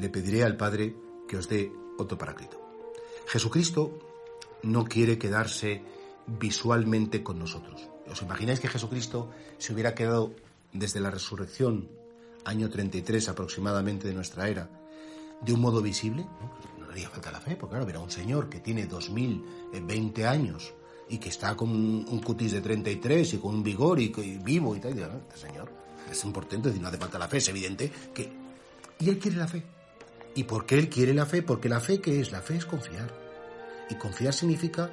Le pediré al Padre que os dé otro paráclito. Jesucristo no quiere quedarse visualmente con nosotros. ¿Os imagináis que Jesucristo se hubiera quedado desde la resurrección, año 33 aproximadamente de nuestra era, de un modo visible? No, le haría falta la fe, porque claro, era un señor que tiene 2020 años y que está con un cutis de 33 y con un vigor y, vivo y tal. Y, este señor es importante, no hace falta la fe, es evidente que... Y él quiere la fe. ¿Y por qué Él quiere la fe? Porque la fe, ¿qué es? La fe es confiar. Y confiar significa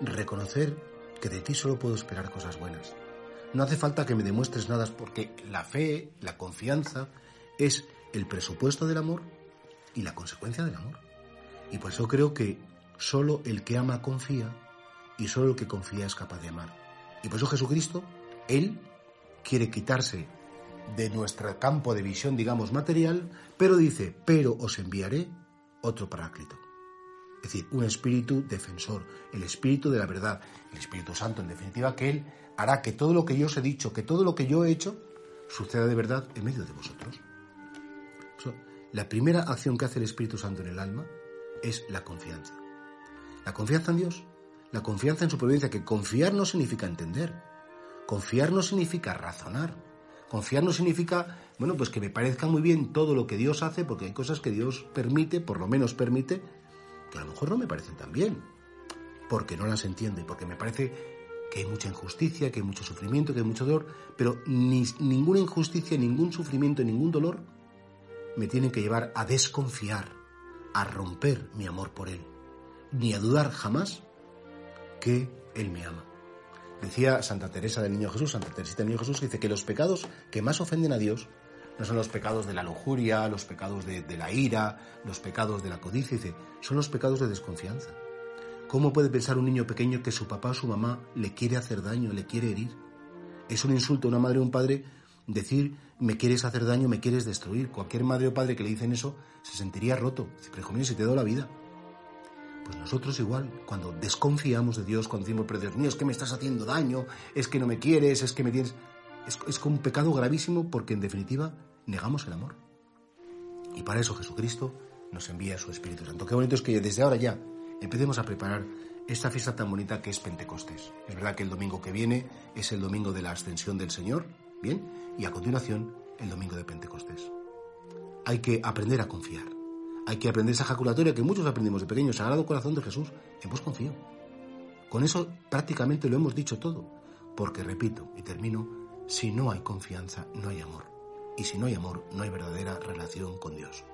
reconocer que de ti solo puedo esperar cosas buenas. No hace falta que me demuestres nada porque la fe, la confianza, es el presupuesto del amor y la consecuencia del amor. Y por eso creo que solo el que ama confía y solo el que confía es capaz de amar. Y por eso Jesucristo, Él quiere quitarse de nuestro campo de visión, digamos, material, pero dice, pero os enviaré otro paráclito. Es decir, un espíritu defensor, el espíritu de la verdad, el Espíritu Santo, en definitiva, que Él hará que todo lo que yo os he dicho, que todo lo que yo he hecho, suceda de verdad en medio de vosotros. la primera acción que hace el Espíritu Santo en el alma es la confianza. La confianza en Dios, la confianza en su providencia, que confiar no significa entender, confiar no significa razonar, Confiar no significa, bueno, pues que me parezca muy bien todo lo que Dios hace, porque hay cosas que Dios permite, por lo menos permite, que a lo mejor no me parecen tan bien, porque no las entiendo y porque me parece que hay mucha injusticia, que hay mucho sufrimiento, que hay mucho dolor, pero ni, ninguna injusticia, ningún sufrimiento, ningún dolor me tienen que llevar a desconfiar, a romper mi amor por Él, ni a dudar jamás que Él me ama. Decía Santa Teresa del Niño Jesús, Santa Teresita del Niño Jesús, dice que los pecados que más ofenden a Dios no son los pecados de la lujuria, los pecados de, la ira, los pecados de la codicia, dice, son los pecados de desconfianza. ¿Cómo puede pensar un niño pequeño que su papá o su mamá le quiere hacer daño, le quiere herir? Es un insulto a una madre o un padre decir me quieres hacer daño, me quieres destruir. Cualquier madre o padre que le dicen eso se sentiría roto. Dice, pero hijo si te doy la vida. Pues nosotros igual, cuando desconfiamos de Dios, cuando decimos, pero Dios mío, es que me estás haciendo daño, es que no me quieres, es que me tienes... Es, es un pecado gravísimo porque en definitiva negamos el amor. Y para eso Jesucristo nos envía su Espíritu Santo. Qué bonito es que desde ahora ya empecemos a preparar esta fiesta tan bonita que es Pentecostés. Es verdad que el domingo que viene es el domingo de la ascensión del Señor, ¿bien? Y a continuación el domingo de Pentecostés. Hay que aprender a confiar. Hay que aprender esa ejaculatoria que muchos aprendimos de pequeños, Sagrado Corazón de Jesús, en vos confío. Con eso prácticamente lo hemos dicho todo, porque repito y termino, si no hay confianza, no hay amor. Y si no hay amor, no hay verdadera relación con Dios.